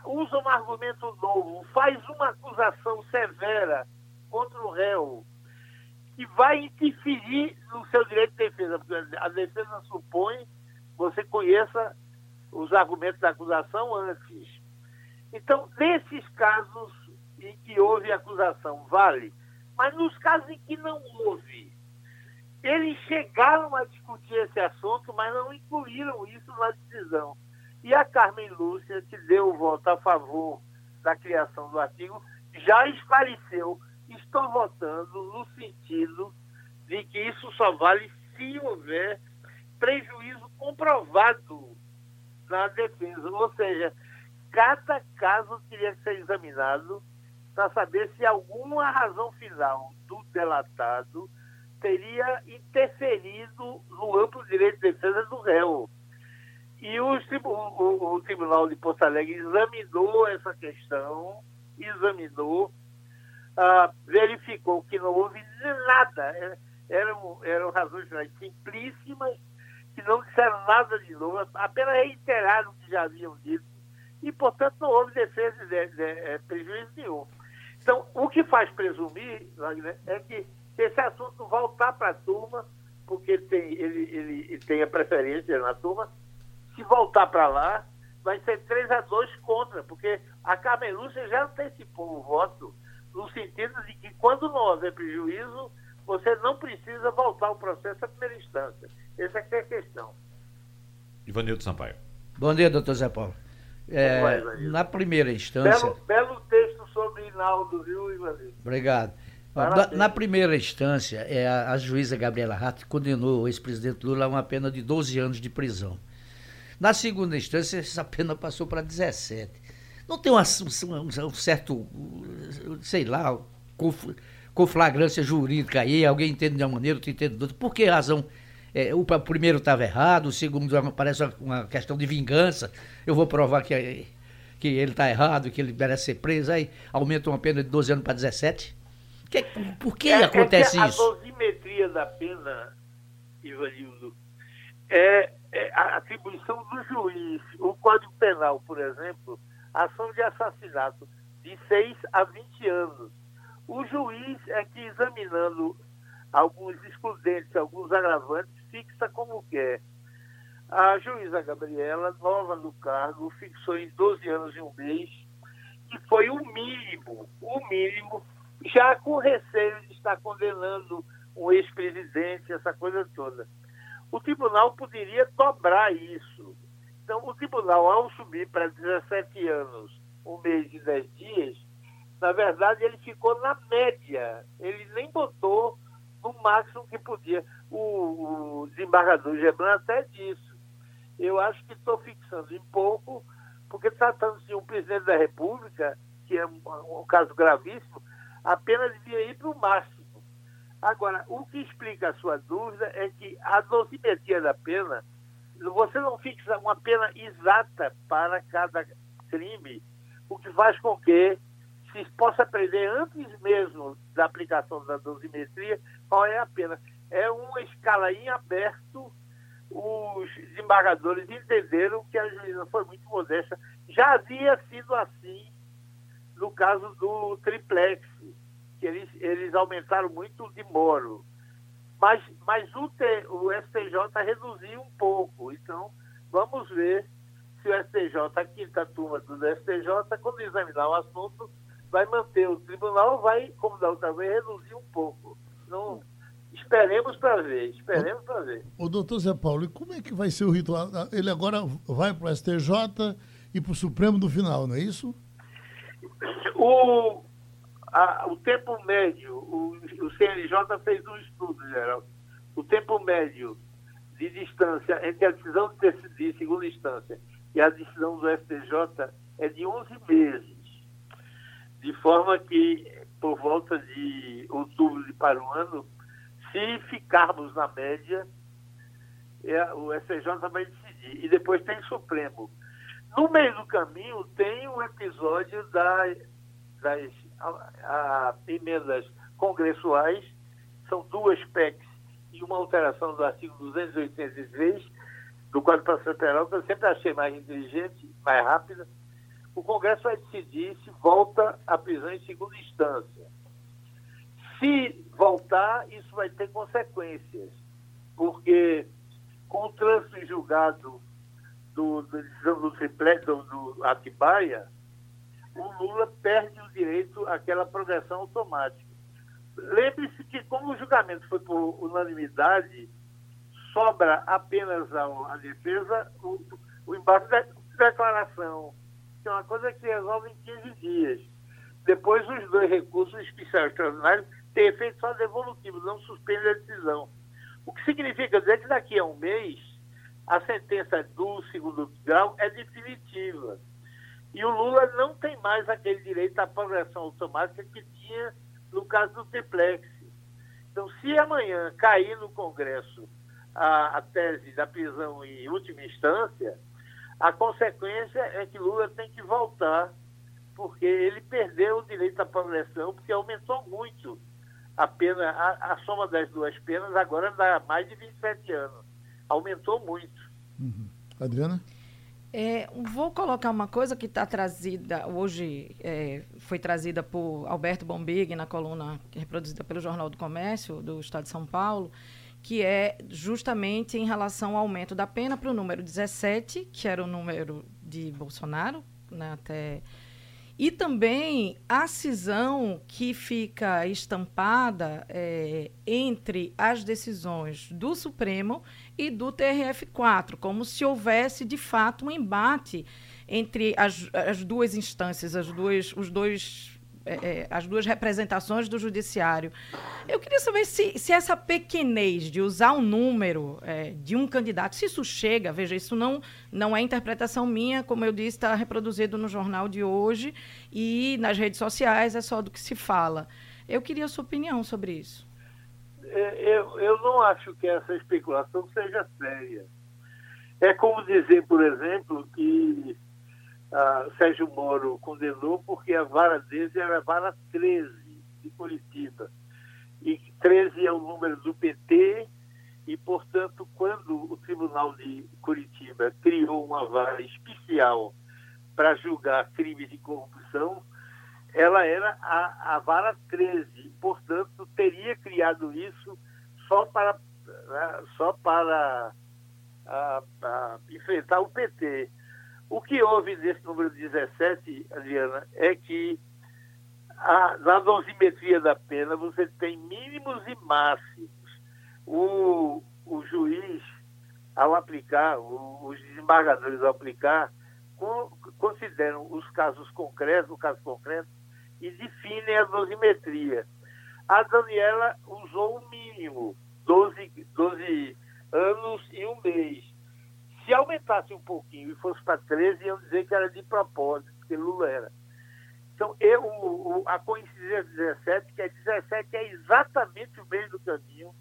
usa um argumento novo, faz uma acusação severa contra o réu, que vai interferir no seu direito de defesa, porque a defesa supõe você conheça os argumentos da acusação antes. Então, nesses casos em que houve acusação, vale. Mas nos casos em que não houve, eles chegaram a discutir esse assunto, mas não incluíram isso na decisão. E a Carmen Lúcia, que deu o voto a favor da criação do artigo, já esclareceu: estou votando no sentido de que isso só vale se houver prejuízo comprovado na defesa. Ou seja, cada caso teria que ser examinado para saber se alguma razão final do delatado teria interferido no amplo direito de defesa do réu. E o, o, o Tribunal de Porto Alegre examinou essa questão, examinou, ah, verificou que não houve nada, eram, eram razões simplíssimas, que não disseram nada de novo, apenas reiteraram o que já haviam dito, e, portanto, não houve defesa de, de, de é, prejuízo nenhum. Então, o que faz presumir, Wagner, é que esse assunto voltar para a turma, porque ele tem, ele, ele, tem a preferência na turma, se voltar para lá, vai ser 3 a 2 contra, porque a Carmen Lúcia já antecipou o voto, no sentido de que quando não houver prejuízo, você não precisa voltar o processo à primeira instância. Essa é a questão. Ivanildo Sampaio. Bom dia, doutor Zé Paulo. É, na primeira instância. Belo, belo texto sobre Hinaldo, viu, Ivanildo? Obrigado. Na, na, primeira instância, é, a, a juíza Gabriela Rato condenou o ex-presidente Lula a uma pena de 12 anos de prisão. Na segunda instância, essa pena passou para 17. Não tem uma, um, um, certo, sei lá, conflagrância jurídica aí, alguém entende de uma maneira, outro entende de outra. Por que razão é, o primeiro estava errado, o segundo parece uma, uma, questão de vingança. Eu vou provar que, que ele está errado, que ele merece ser preso. Aí aumenta uma pena de 12 anos para 17. Que, por que é, acontece é que isso? A dosimetria da pena, Ivanildo, é, é, a atribuição do juiz. O Código Penal, por exemplo, ação de assassinato de 6 a 20 anos. O juiz é que, examinando alguns excludentes, alguns agravantes, fixa como quer. A juíza Gabriela, nova no cargo, fixou em 12 anos e um mês, que foi o mínimo, o mínimo, já com receio de estar condenando um ex-presidente, essa coisa toda. O tribunal poderia dobrar isso. Então, o tribunal, ao subir para 17 anos, um mês e 10 dias, na verdade, ele ficou na média. Ele nem botou no máximo que podia. O, o desembargador Gebran até disse. Eu acho que estou fixando em pouco, porque tratando-se de um presidente da República, que é um, um caso gravíssimo, apenas devia ir para o máximo. Agora, o que explica a sua dúvida é que a dosimetria da pena, você não fixa uma pena exata para cada crime, o que faz com que se possa aprender antes mesmo da aplicação da dosimetria qual é a pena. É uma escala em aberto, os desembargadores entenderam que a juíza foi muito modesta. Já havia sido assim no caso do triplex, que eles, eles aumentaram muito de moro. Mas, mas o, T, o STJ reduziu um pouco. Então, vamos ver se o STJ, a quinta turma do STJ, quando examinar o assunto, vai manter o tribunal vai, como da outra vez, reduzir um pouco. Não, esperemos para ver, esperemos para ver. O doutor Zé Paulo, e como é que vai ser o ritual? Ele agora vai para o STJ e para o Supremo no final, não é isso? O, a, o tempo médio, o, o CNJ fez um estudo, geral. o tempo médio de distância entre a decisão de segunda instância e a decisão do STJ é de 11 meses. De forma que, por volta de outubro de para o ano, se ficarmos na média, é, o STJ vai decidir. E depois tem Supremo. No meio do caminho tem um episódio da, das a, a, emendas congressuais, são duas PECs e uma alteração do artigo 283 do Código de Processo Penal, que eu sempre achei mais inteligente, mais rápida. O Congresso vai decidir se volta à prisão em segunda instância. Se voltar, isso vai ter consequências, porque com o trânsito julgado do, decisão do, do, do Atibaia, o Lula perde o direito àquela progressão automática. Lembre-se que, como o julgamento foi por unanimidade, sobra apenas à, defesa o, o de declaração, que é uma coisa que resolve em 15 dias. Depois, os dois recursos especiais extraordinários têm efeito só devolutivo, não suspende a decisão. O que significa dizer que daqui a um mês a sentença do segundo grau é definitiva. E o Lula não tem mais aquele direito à progressão automática que tinha no caso do triplex. Então, se amanhã cair no Congresso a, a tese da prisão em última instância, a consequência é que Lula tem que voltar, porque ele perdeu o direito à progressão, porque aumentou muito a pena, a, a soma das duas penas agora dá mais de 27 anos. Aumentou muito. Uhum. Adriana? É, vou colocar uma coisa que está trazida hoje, é, foi trazida por Alberto Bombig na coluna reproduzida pelo Jornal do Comércio do Estado de São Paulo, que é justamente em relação ao aumento da pena para o número 17, que era o número de Bolsonaro, né, até e também a cisão que fica estampada é, entre as decisões do Supremo e do TRF4, como se houvesse de fato um embate entre as, as duas instâncias, as duas, os dois é, é, as duas representações do judiciário. Eu queria saber se, se essa pequenez de usar um número é, de um candidato, se isso chega, veja, isso não, não é interpretação minha, como eu disse, está reproduzido no jornal de hoje e nas redes sociais é só do que se fala. Eu queria a sua opinião sobre isso. É, eu, eu não acho que essa especulação seja séria. É como dizer, por exemplo, que uh, Sérgio Moro condenou porque a vara dele era a vara 13 de Curitiba. E 13 é o número do PT, e, portanto, quando o Tribunal de Curitiba criou uma vara especial para julgar crimes de corrupção, ela era a, a vara 13, portanto, teria criado isso só para, né, só para a, a enfrentar o PT. O que houve nesse número 17, Adriana, é que a, na dosimetria da pena você tem mínimos e máximos. O, o juiz, ao aplicar, o, os desembargadores ao aplicar, consideram os casos concretos, o caso concreto, e definem a dosimetria. A Daniela usou o mínimo, 12, 12 anos e um mês. Se aumentasse um pouquinho e fosse para 13, iam dizer que era de propósito, porque Lula era. Então, eu, o, a coincidência 17, que é 17 é exatamente o meio do caminho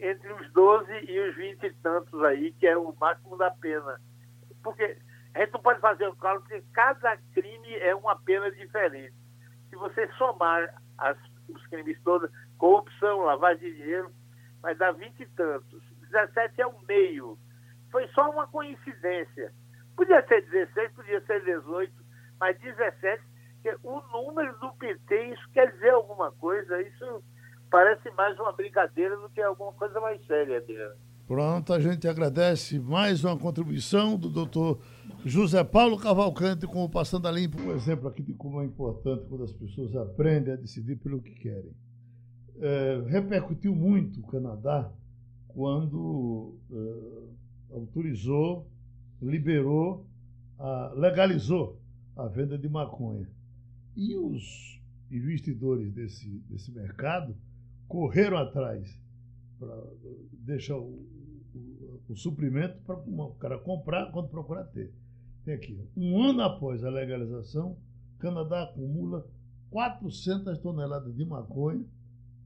entre os 12 e os 20 e tantos aí, que é o máximo da pena. Porque a gente não pode fazer o cálculo, porque cada crime é uma pena diferente. Se você somar as, os crimes todos, corrupção, lavagem de dinheiro, vai dar 20 e tantos. 17 é o meio foi só uma coincidência. Podia ser 16, podia ser 18, mas 17, o número do PT, isso quer dizer alguma coisa, isso parece mais uma brincadeira do que alguma coisa mais séria, Adriano. Pronto, a gente agradece mais uma contribuição do doutor José Paulo Cavalcante com o Passando a Limpo. Um exemplo aqui de como é importante quando as pessoas aprendem a decidir pelo que querem. É, repercutiu muito o Canadá quando é, autorizou, liberou, legalizou a venda de maconha. E os investidores desse, desse mercado correram atrás deixar o, o, o suprimento para o cara comprar quando procurar ter. Tem aqui, um ano após a legalização, Canadá acumula 400 toneladas de maconha,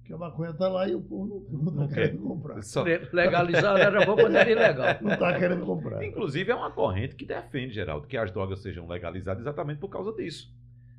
que a maconha está lá e o povo não está querendo comprar. Só... Legalizar era bom quando era ilegal. Não está querendo comprar. Inclusive, é uma corrente que defende, Geraldo, que as drogas sejam legalizadas exatamente por causa disso.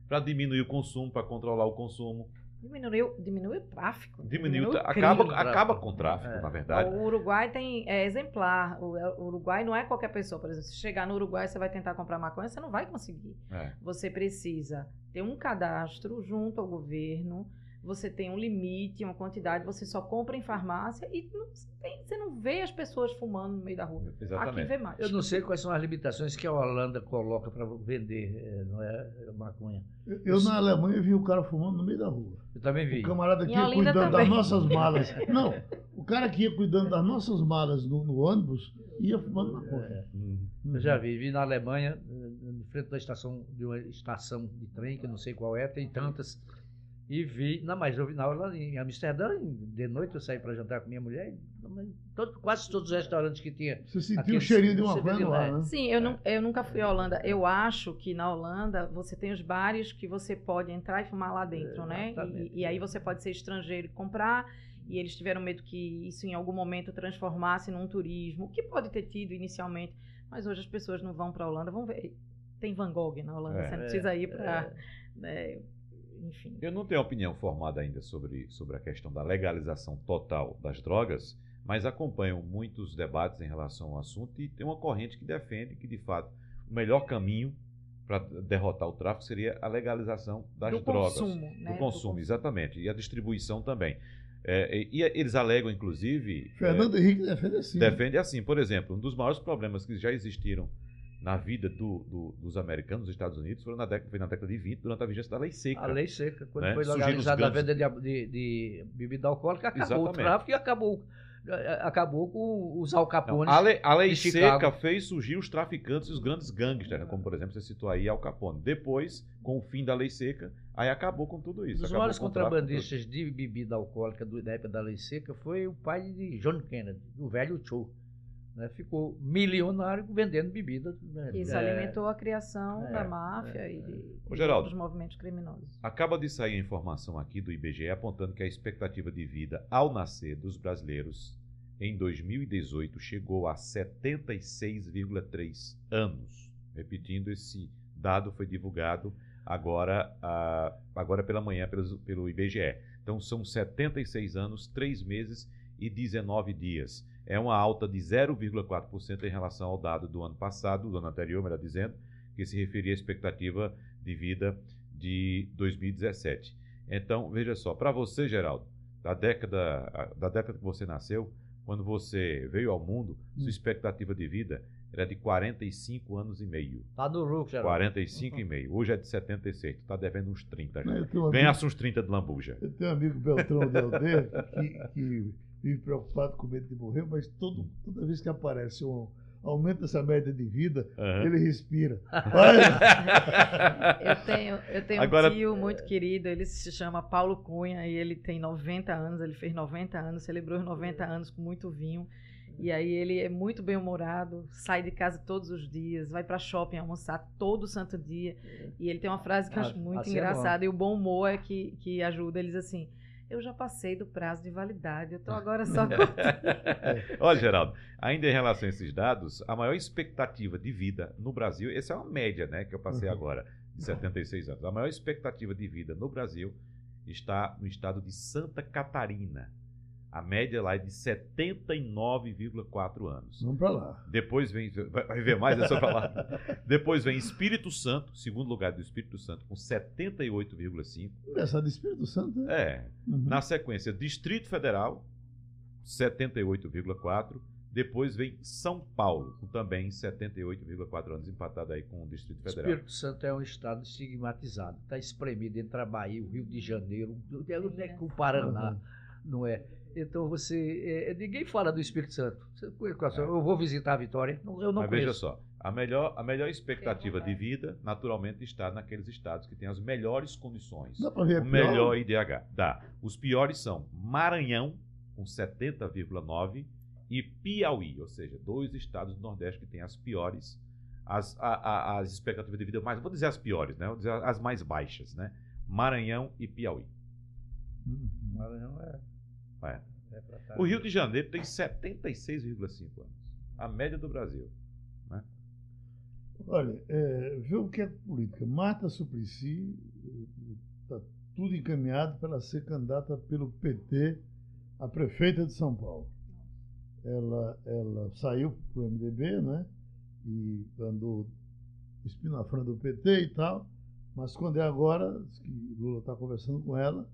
Para diminuir o consumo, para controlar o consumo. Diminuiu, diminuiu o tráfico. Diminuiu, diminuiu acaba, crime, acaba com o tráfico, é. na verdade. O Uruguai tem é, exemplar. O, o, Uruguai não é qualquer pessoa. Por exemplo, se chegar no Uruguai você vai tentar comprar maconha, você não vai conseguir. É. Você precisa ter um cadastro junto ao governo você tem um limite, uma quantidade, você só compra em farmácia e não tem, você não vê as pessoas fumando no meio da rua. Exatamente. Aqui vê mais. Eu não sei quais são as limitações que a Holanda coloca para vender eh, não é, maconha. Eu, eu, na Alemanha vi o cara fumando no meio da rua. Eu também vi. O camarada que ia cuidando também. das nossas malas. Não, o cara que ia cuidando das nossas malas no, no ônibus ia fumando maconha. É. Uhum. Eu já vi, vi na Alemanha, em frente da estação, de uma estação de trem, que eu não sei qual é, tem tantas e vi, não, mas eu vi na aula em Amsterdã, de noite eu saí para jantar com minha mulher, todo, quase todos os restaurantes que tinha. Você sentiu o cheirinho de uma coisa lá, né? Sim, eu, não, eu nunca fui à Holanda. Eu acho que na Holanda você tem os bares que você pode entrar e fumar lá dentro, é, né? E, e, aí você pode ser estrangeiro e comprar. E eles tiveram medo que isso em algum momento transformasse num turismo, que pode ter tido inicialmente, mas hoje as pessoas não vão para a Holanda, vão ver. Tem Van Gogh na Holanda, é, você não precisa ir para. É. Né, enfim. Eu não tenho opinião formada ainda sobre, sobre a questão da legalização total das drogas, mas acompanho muitos debates em relação ao assunto e tem uma corrente que defende que, de fato, o melhor caminho para derrotar o tráfico seria a legalização das do drogas. Consumo, né? Do consumo, do consumo, exatamente. E a distribuição também. É, e, e, eles alegam, inclusive. Fernando é, Henrique defende assim. Defende assim. Por exemplo, um dos maiores problemas que já existiram na vida do, do, dos americanos, dos Estados Unidos, foi na, década, foi na década de 20, durante a vigência da lei seca. A lei seca, quando né? foi legalizada a venda de, de, de, bebida alcoólica, acabou Exatamente. o tráfico e acabou, acabou com os alcapones. Não, a lei, a lei seca fez surgir os traficantes e os grandes gangsters, né? como por exemplo você citou aí Al Capone. Depois, com o fim da lei seca, aí acabou com tudo isso. Um dos maiores contrabandistas de bebida alcoólica do, da época da lei seca foi o pai de John Kennedy, o velho Cho né, ficou milionário vendendo bebida. Né, Isso é, alimentou a criação é, da máfia é, e de, Ô, Geraldo, outros movimentos criminosos. Acaba de sair a informação aqui do IBGE apontando que a expectativa de vida ao nascer dos brasileiros em 2018 chegou a 76,3 anos. Repetindo, esse dado foi divulgado agora, uh, agora pela manhã pelo, pelo IBGE. Então são 76 anos, 3 meses e 19 dias é uma alta de 0,4% em relação ao dado do ano passado, do ano anterior, melhor dizendo, que se referia à expectativa de vida de 2017. Então, veja só, para você, Geraldo, da década, da década que você nasceu, quando você veio ao mundo, hum. sua expectativa de vida era de 45 anos e meio. Tá no lucro, Geraldo. 45 uhum. e meio. Hoje é de 76. Tu tá devendo uns 30 já. Ganhasse uns 30 de lambuja. Eu tenho um amigo Beltrão Del que, que vive preocupado com medo de morrer, mas todo, toda vez que aparece um aumento dessa média de vida, uhum. ele respira. eu tenho, eu tenho Agora... um tio muito querido, ele se chama Paulo Cunha e ele tem 90 anos, ele fez 90 anos, celebrou os 90 anos com muito vinho. E aí ele é muito bem humorado, sai de casa todos os dias, vai para shopping almoçar todo santo dia. E ele tem uma frase que eu acho ah, muito assim é engraçada. É e o bom humor é que, que ajuda. Ele diz assim: eu já passei do prazo de validade, eu estou agora só Olha, Geraldo, ainda em relação a esses dados, a maior expectativa de vida no Brasil, essa é uma média né, que eu passei uhum. agora, de 76 anos. A maior expectativa de vida no Brasil está no estado de Santa Catarina. A média lá é de 79,4 anos. Vamos para lá. Depois vem. Vai ver mais, é só para lá. Depois vem Espírito Santo, segundo lugar do Espírito Santo, com 78,5. Engraçado, Espírito Santo, né? É. Uhum. Na sequência, Distrito Federal, 78,4. Depois vem São Paulo, com também 78,4 anos, empatado aí com o Distrito Federal. Espírito Santo é um estado estigmatizado. Está espremido entre a Bahia, o Rio de Janeiro, o Paraná. Uhum não é? Então você. É, ninguém fala do Espírito Santo. É. Eu vou visitar a Vitória. Eu não Mas conheço. veja só, a melhor, a melhor expectativa de vida, naturalmente, está naqueles estados que têm as melhores condições. Dá para ver o melhor IDH. Dá. Os piores são Maranhão, com 70,9%, e Piauí, ou seja, dois estados do Nordeste que têm as piores, as, a, a, as expectativas de vida mais, vou dizer as piores, né? Vou dizer as mais baixas, né? Maranhão e Piauí. Maranhão é. É. O Rio de Janeiro tem 76,5 anos. A média do Brasil. Né? Olha, é, vê o que é política. Marta Suplicy está tudo encaminhado para ela ser candidata pelo PT a prefeita de São Paulo. Ela, ela saiu para o MDB, né? E andou espinafrando o PT e tal. Mas quando é agora, que Lula está conversando com ela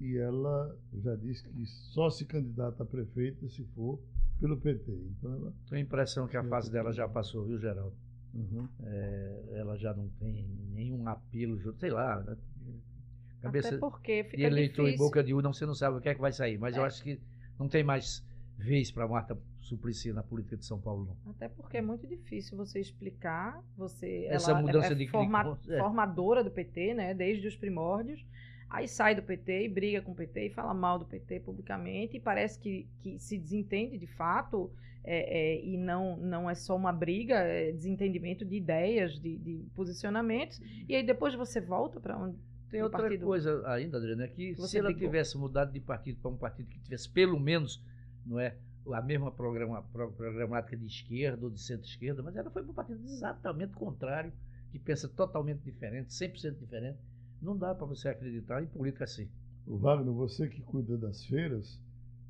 e ela já disse que só se candidata a prefeita se for pelo PT. Então ela. Tenho a impressão que a fase dela já passou, viu, Geraldo? Uhum. É, ela já não tem nenhum apelo, sei lá. né? Cabeça Até porque de fica eleitor difícil. em boca de urna, você não sabe o que é que vai sair. Mas eu É. acho que não tem mais vez para Marta Suplicy na política de São Paulo, não. Até porque é muito difícil você explicar. Você, Essa ela mudança é, de forma- é. formadora do PT, né? Desde os primórdios. Aí sai do PT e briga com o PT e fala mal do PT publicamente. E parece que, que se desentende de fato. é, é, e não, não é só uma briga, é desentendimento de ideias, de, de posicionamentos. E aí depois você volta para onde. Tem outra partido- coisa ainda, Adriana, é que se ela brigou. tivesse mudado de partido para um partido que tivesse pelo menos, não é, a mesma programa, pro- programática de esquerda ou de centro-esquerda, mas ela foi para um partido exatamente contrário, que pensa totalmente diferente, 100% diferente. Não dá para você acreditar em política assim. O Wagner, você que cuida das feiras,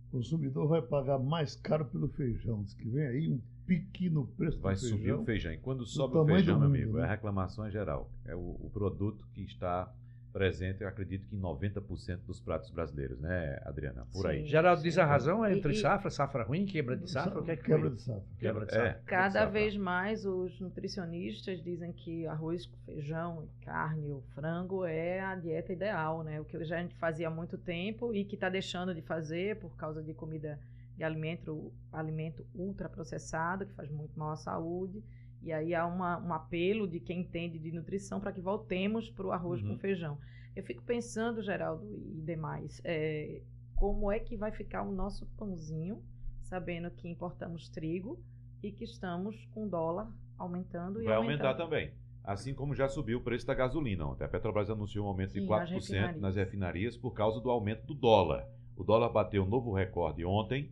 o consumidor vai pagar mais caro pelo feijão. Diz que vem aí um pique no preço Vai do feijão. subir o feijão. E quando sobe o feijão, meu amigo, né? a reclamação é geral. É o, o produto que está presente, eu acredito que em 90% dos pratos brasileiros, né, Adriana? Por aí. Sim. Geraldo diz a razão é entre e- safra, safra ruim, quebra de safra, o que é que Quebra foi? de safra. Quebra de É, safra. Cada safra. vez mais os nutricionistas dizem que arroz com feijão, carne ou frango é a dieta ideal, né? O que já a gente fazia há muito tempo e que está deixando de fazer por causa de comida de alimento, alimento ultraprocessado, que faz muito mal à saúde. E aí há uma, um apelo de quem entende de nutrição para que voltemos para o arroz Uhum. com feijão. Eu fico pensando, Geraldo e demais, é, como é que vai ficar o nosso pãozinho, sabendo que importamos trigo e que estamos com dólar aumentando e Vai aumentar aumentando. também. Assim como já subiu o preço da gasolina ontem. A Petrobras anunciou um aumento de Sim, 4% nas refinarias. nas refinarias por causa do aumento do dólar. O dólar bateu um novo recorde ontem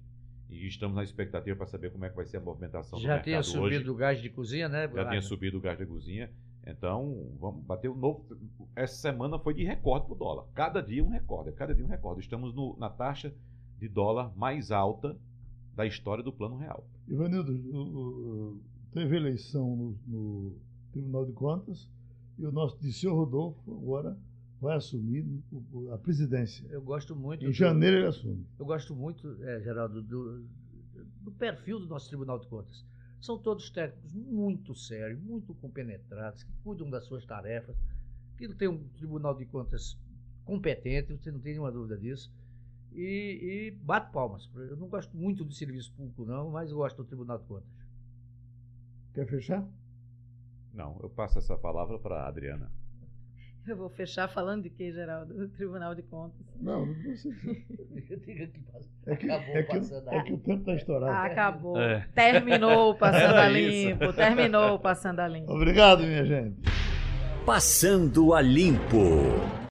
e estamos na expectativa para saber como é que vai ser a movimentação do Já mercado tinha hoje. subido o gás de cozinha, né? Já tinha subido o gás de cozinha. Então, vamos bater um novo. Essa semana foi de recorde para o dólar. Cada dia um recorde, cada dia um recorde. Estamos no- na taxa de dólar mais alta da história do Plano Real. Ivanildo, o- o- teve eleição no, no Tribunal de Contas e o nosso Disseu Rodolfo agora vai assumir a presidência. Eu gosto muito. Em do- janeiro ele assume. Eu gosto muito, é, Geraldo, do, do perfil do nosso Tribunal de Contas. São todos técnicos muito sérios, muito compenetrados, que cuidam das suas tarefas, que tem um Tribunal de Contas competente, você não tem nenhuma dúvida disso. E, e bato palmas. Eu não gosto muito do serviço público, não, mas gosto do Tribunal de Contas. Quer fechar? Não, eu passo essa palavra para a Adriana. Eu vou fechar falando de que, Geraldo? Do Tribunal de Contas. Não, não que passa. É que, Acabou é que, passando a é que o tempo está estourado. Ah, acabou. É. Terminou o Passando a isso. Limpo. Terminou o Passando a Limpo. Obrigado, minha gente. Passando a Limpo.